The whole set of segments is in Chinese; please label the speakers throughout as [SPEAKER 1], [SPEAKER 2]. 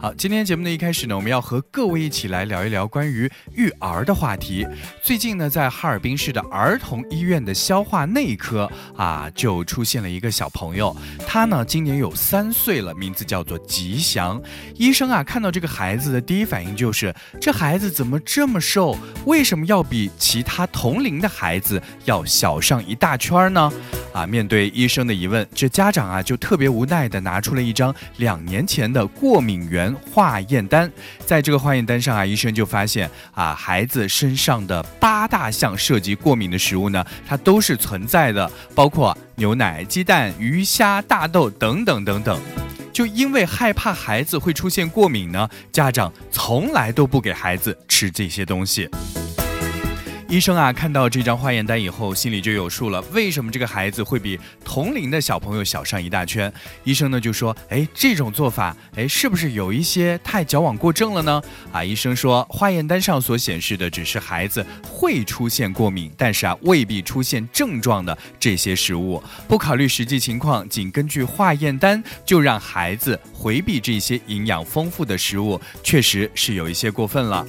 [SPEAKER 1] 好，今天节目的一开始呢，我们要和各位一起来聊一聊关于育儿的话题。最近呢，在哈尔滨市的儿童医院的消化内科啊，就出现了一个小朋友，他呢今年有三岁了，名字叫做吉祥。医生啊看到这个孩子的第一反应就是，这孩子怎么这么瘦？为什么要比其他同龄的孩子要小上一大圈呢？啊，面对医生的疑问，这家长啊就特别无奈的拿出了一张两年前的过敏源化验单，在这个化验单上啊，医生就发现啊，孩子身上的八大项涉及过敏的食物呢，它都是存在的，包括牛奶、鸡蛋、鱼虾、大豆等等等等。就因为害怕孩子会出现过敏呢，家长从来都不给孩子吃这些东西。医生啊，看到这张化验单以后，心里就有数了。为什么这个孩子会比同龄的小朋友小上一大圈？医生呢就说：“哎，这种做法，哎，是不是有一些太矫枉过正了呢？”啊，医生说，化验单上所显示的只是孩子会出现过敏，但是啊，未必出现症状的这些食物，不考虑实际情况，仅根据化验单就让孩子回避这些营养丰富的食物，确实是有一些过分了。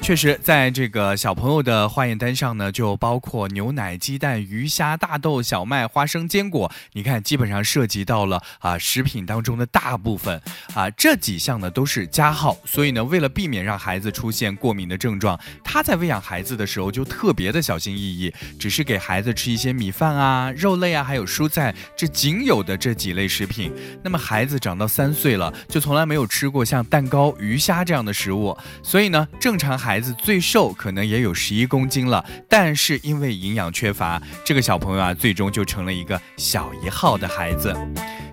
[SPEAKER 1] 确实，在这个小朋友的化验单上呢，就包括牛奶、鸡蛋、鱼虾、大豆、小麦、花生、坚果。你看，基本上涉及到了啊食品当中的大部分啊这几项呢都是加号。所以呢，为了避免让孩子出现过敏的症状，他在喂养孩子的时候就特别的小心翼翼，只是给孩子吃一些米饭啊、肉类啊，还有蔬菜这仅有的这几类食品。那么孩子长到三岁了，就从来没有吃过像蛋糕、鱼虾这样的食物。所以呢，正常孩孩子最瘦可能也有十一公斤了，但是因为营养缺乏，这个小朋友啊，最终就成了一个小一号的孩子。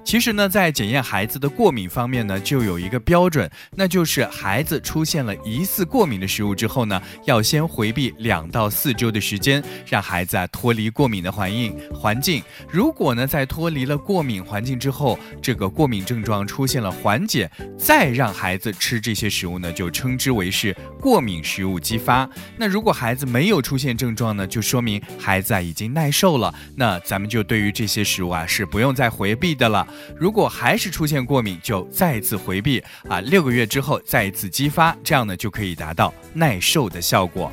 [SPEAKER 1] 其实呢，在检验孩子的过敏方面呢，就有一个标准，那就是孩子出现了疑似过敏的食物之后呢，要先回避两到四周的时间，让孩子啊脱离过敏的环境环境。如果呢，在脱离了过敏环境之后，这个过敏症状出现了缓解，再让孩子吃这些食物呢，就称之为是过敏食物激发。那如果孩子没有出现症状呢，就说明孩子啊已经耐受了，那咱们就对于这些食物啊是不用再回避的了。如果还是出现过敏，就再次回避啊，六个月之后再次激发，这样呢就可以达到耐受的效果。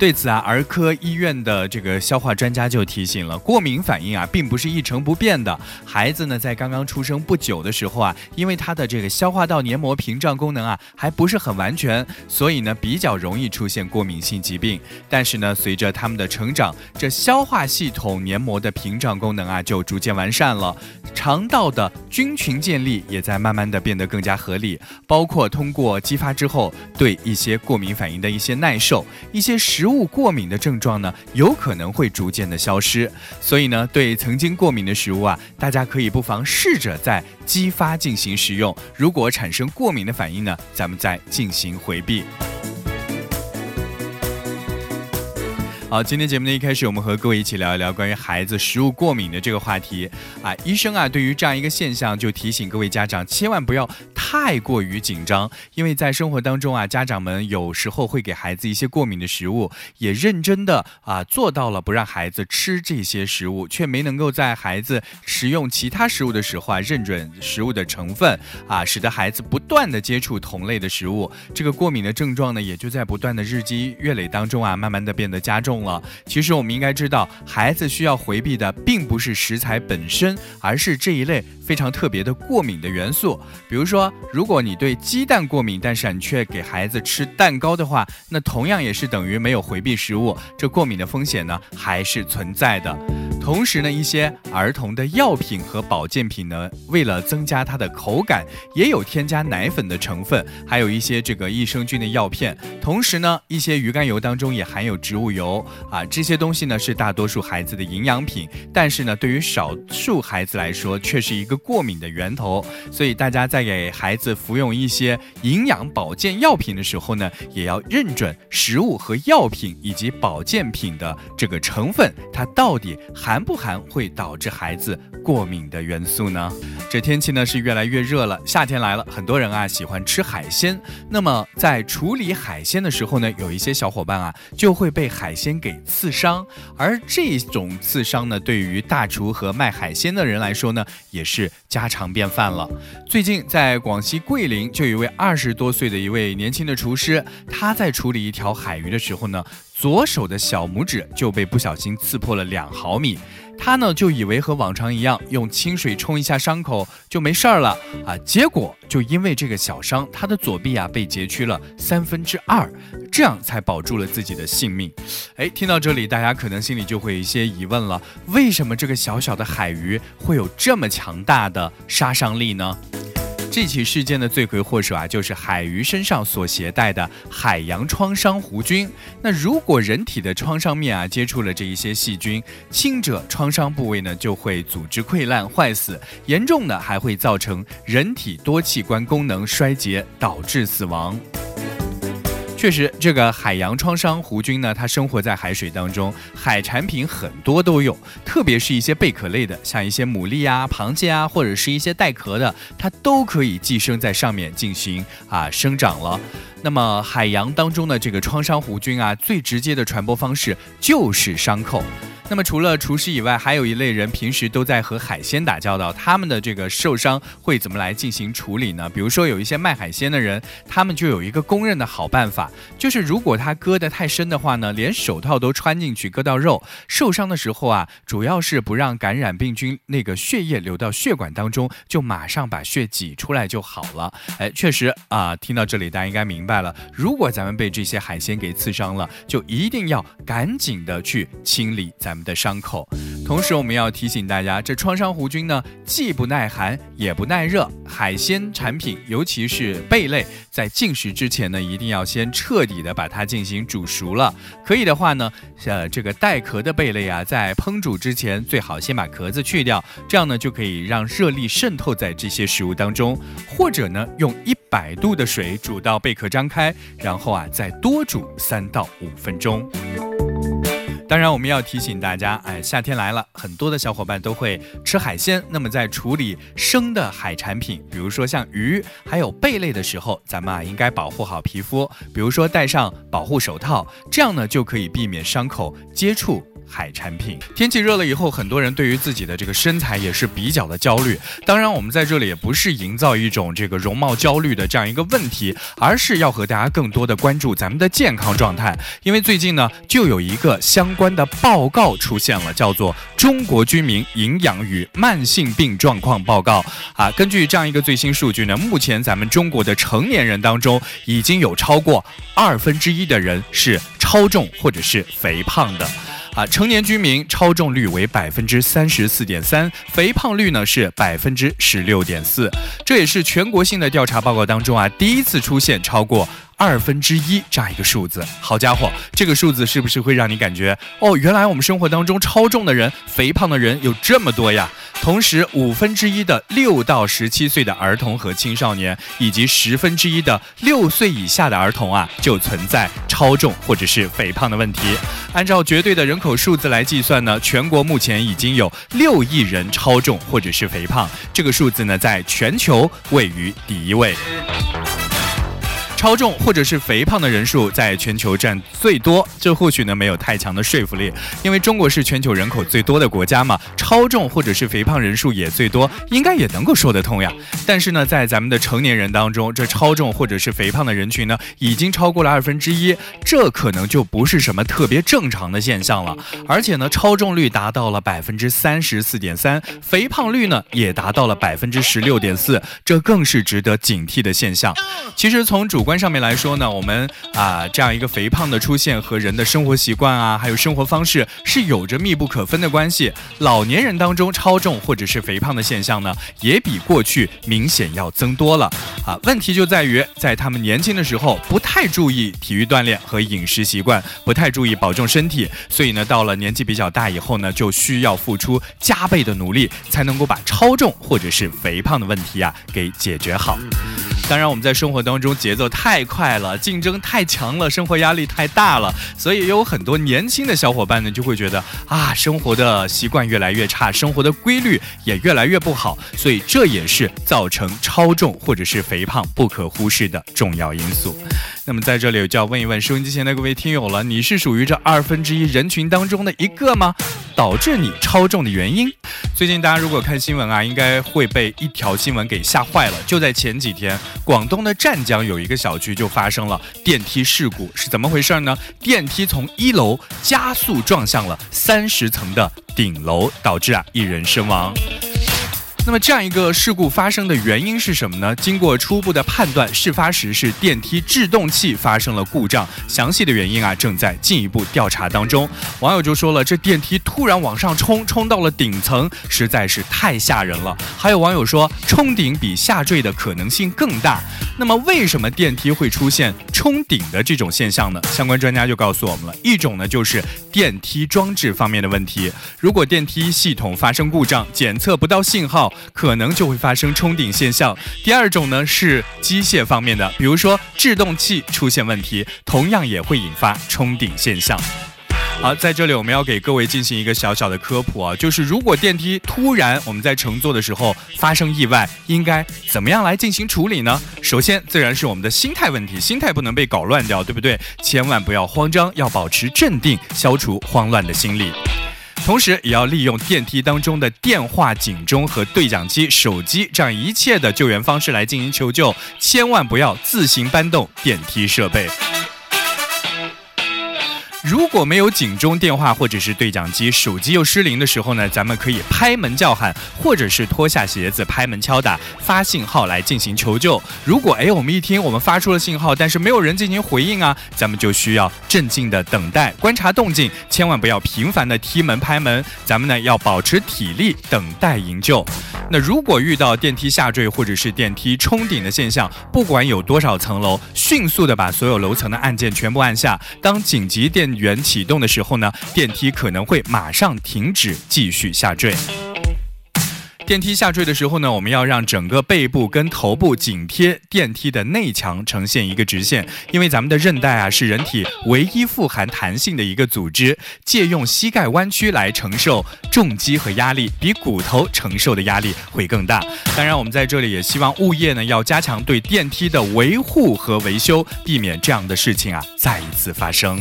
[SPEAKER 1] 对此啊，儿科医院的这个消化专家就提醒了，过敏反应啊，并不是一成不变的。孩子呢，在刚刚出生不久的时候啊，因为他的这个消化道黏膜屏障功能啊，还不是很完全，所以呢，比较容易出现过敏性疾病。但是呢，随着他们的成长，这消化系统黏膜的屏障功能啊，就逐渐完善了，肠道的菌群建立也在慢慢的变得更加合理，包括通过激发之后，对一些过敏反应的一些耐受，一些食。物过敏的症状呢，有可能会逐渐的消失，所以呢，对曾经过敏的食物啊，大家可以不妨试着在激发进行食用，如果产生过敏的反应呢，咱们再进行回避。好，今天节目的一开始，我们和各位一起聊一聊关于孩子食物过敏的这个话题啊。医生啊，对于这样一个现象，就提醒各位家长，千万不要太过于紧张，因为在生活当中啊，家长们有时候会给孩子一些过敏的食物，也认真的啊做到了不让孩子吃这些食物，却没能够在孩子食用其他食物的时候啊认准食物的成分啊，使得孩子不断的接触同类的食物，这个过敏的症状呢，也就在不断的日积月累当中啊，慢慢的变得加重。了，其实我们应该知道，孩子需要回避的并不是食材本身，而是这一类非常特别的过敏的元素。比如说，如果你对鸡蛋过敏，但是你却给孩子吃蛋糕的话，那同样也是等于没有回避食物，这过敏的风险呢还是存在的。同时呢，一些儿童的药品和保健品呢，为了增加它的口感，也有添加奶粉的成分，还有一些这个益生菌的药片。同时呢，一些鱼肝油当中也含有植物油啊，这些东西呢是大多数孩子的营养品，但是呢，对于少数孩子来说，却是一个过敏的源头。所以大家在给孩子服用一些营养保健药品的时候呢，也要认准食物和药品以及保健品的这个成分，它到底含。含不含会导致孩子过敏的元素呢？这天气呢是越来越热了，夏天来了，很多人啊喜欢吃海鲜。那么在处理海鲜的时候呢，有一些小伙伴啊就会被海鲜给刺伤，而这种刺伤呢，对于大厨和卖海鲜的人来说呢，也是家常便饭了。最近在广西桂林，就有一位二十多岁的一位年轻的厨师，他在处理一条海鱼的时候呢。左手的小拇指就被不小心刺破了两毫米，他呢就以为和往常一样用清水冲一下伤口就没事儿了啊，结果就因为这个小伤，他的左臂啊被截去了三分之二，这样才保住了自己的性命。哎，听到这里，大家可能心里就会有一些疑问了：为什么这个小小的海鱼会有这么强大的杀伤力呢？这起事件的罪魁祸首啊，就是海鱼身上所携带的海洋创伤弧菌。那如果人体的创伤面啊接触了这一些细菌，轻者创伤部位呢就会组织溃烂坏死，严重的还会造成人体多器官功能衰竭，导致死亡。确实，这个海洋创伤弧菌呢，它生活在海水当中，海产品很多都有，特别是一些贝壳类的，像一些牡蛎啊、螃蟹啊，或者是一些带壳的，它都可以寄生在上面进行啊生长了。那么海洋当中的这个创伤弧菌啊，最直接的传播方式就是伤口。那么除了厨师以外，还有一类人平时都在和海鲜打交道，他们的这个受伤会怎么来进行处理呢？比如说有一些卖海鲜的人，他们就有一个公认的好办法，就是如果他割得太深的话呢，连手套都穿进去割到肉，受伤的时候啊，主要是不让感染病菌那个血液流到血管当中，就马上把血挤出来就好了。哎，确实啊，听到这里大家应该明白了，如果咱们被这些海鲜给刺伤了，就一定要赶紧的去清理咱们。的伤口，同时我们要提醒大家，这创伤弧菌呢，既不耐寒也不耐热。海鲜产品，尤其是贝类，在进食之前呢，一定要先彻底的把它进行煮熟了。可以的话呢，呃，这个带壳的贝类啊，在烹煮之前，最好先把壳子去掉，这样呢，就可以让热力渗透在这些食物当中。或者呢，用一百度的水煮到贝壳张开，然后啊，再多煮三到五分钟。当然，我们要提醒大家，哎，夏天来了，很多的小伙伴都会吃海鲜。那么，在处理生的海产品，比如说像鱼还有贝类的时候，咱们啊应该保护好皮肤，比如说戴上保护手套，这样呢就可以避免伤口接触。海产品，天气热了以后，很多人对于自己的这个身材也是比较的焦虑。当然，我们在这里也不是营造一种这个容貌焦虑的这样一个问题，而是要和大家更多的关注咱们的健康状态。因为最近呢，就有一个相关的报告出现了，叫做《中国居民营养与慢性病状况报告》啊。根据这样一个最新数据呢，目前咱们中国的成年人当中，已经有超过二分之一的人是超重或者是肥胖的。啊，成年居民超重率为百分之三十四点三，肥胖率呢是百分之十六点四，这也是全国性的调查报告当中啊第一次出现超过。二分之一这样一个数字，好家伙，这个数字是不是会让你感觉哦，原来我们生活当中超重的人、肥胖的人有这么多呀？同时，五分之一的六到十七岁的儿童和青少年，以及十分之一的六岁以下的儿童啊，就存在超重或者是肥胖的问题。按照绝对的人口数字来计算呢，全国目前已经有六亿人超重或者是肥胖，这个数字呢，在全球位于第一位。超重或者是肥胖的人数在全球占最多，这或许呢没有太强的说服力，因为中国是全球人口最多的国家嘛，超重或者是肥胖人数也最多，应该也能够说得通呀。但是呢，在咱们的成年人当中，这超重或者是肥胖的人群呢，已经超过了二分之一，这可能就不是什么特别正常的现象了。而且呢，超重率达到了百分之三十四点三，肥胖率呢也达到了百分之十六点四，这更是值得警惕的现象。其实从主观观上面来说呢，我们啊这样一个肥胖的出现和人的生活习惯啊，还有生活方式是有着密不可分的关系。老年人当中超重或者是肥胖的现象呢，也比过去明显要增多了啊。问题就在于在他们年轻的时候不太注意体育锻炼和饮食习惯，不太注意保重身体，所以呢到了年纪比较大以后呢，就需要付出加倍的努力，才能够把超重或者是肥胖的问题啊给解决好。当然，我们在生活当中节奏太快了，竞争太强了，生活压力太大了，所以有很多年轻的小伙伴呢，就会觉得啊，生活的习惯越来越差，生活的规律也越来越不好，所以这也是造成超重或者是肥胖不可忽视的重要因素。那么在这里就要问一问收音机前的各位听友了，你是属于这二分之一人群当中的一个吗？导致你超重的原因？最近大家如果看新闻啊，应该会被一条新闻给吓坏了。就在前几天，广东的湛江有一个小区就发生了电梯事故，是怎么回事呢？电梯从一楼加速撞向了三十层的顶楼，导致啊一人身亡。那么这样一个事故发生的原因是什么呢？经过初步的判断，事发时是电梯制动器发生了故障，详细的原因啊正在进一步调查当中。网友就说了，这电梯突然往上冲，冲到了顶层，实在是太吓人了。还有网友说，冲顶比下坠的可能性更大。那么为什么电梯会出现冲顶的这种现象呢？相关专家就告诉我们了，一种呢就是电梯装置方面的问题，如果电梯系统发生故障，检测不到信号。可能就会发生冲顶现象。第二种呢是机械方面的，比如说制动器出现问题，同样也会引发冲顶现象。好，在这里我们要给各位进行一个小小的科普啊，就是如果电梯突然我们在乘坐的时候发生意外，应该怎么样来进行处理呢？首先，自然是我们的心态问题，心态不能被搞乱掉，对不对？千万不要慌张，要保持镇定，消除慌乱的心理。同时，也要利用电梯当中的电话、警钟和对讲机、手机这样一切的救援方式来进行求救，千万不要自行搬动电梯设备。如果没有警钟、电话或者是对讲机，手机又失灵的时候呢，咱们可以拍门叫喊，或者是脱下鞋子拍门敲打，发信号来进行求救。如果哎，我们一听我们发出了信号，但是没有人进行回应啊，咱们就需要镇静的等待，观察动静，千万不要频繁的踢门拍门。咱们呢要保持体力，等待营救。那如果遇到电梯下坠或者是电梯冲顶的现象，不管有多少层楼，迅速的把所有楼层的按键全部按下。当紧急电电源启动的时候呢，电梯可能会马上停止继续下坠。电梯下坠的时候呢，我们要让整个背部跟头部紧贴电梯的内墙，呈现一个直线。因为咱们的韧带啊是人体唯一富含弹性的一个组织，借用膝盖弯曲来承受重击和压力，比骨头承受的压力会更大。当然，我们在这里也希望物业呢要加强对电梯的维护和维修，避免这样的事情啊再一次发生。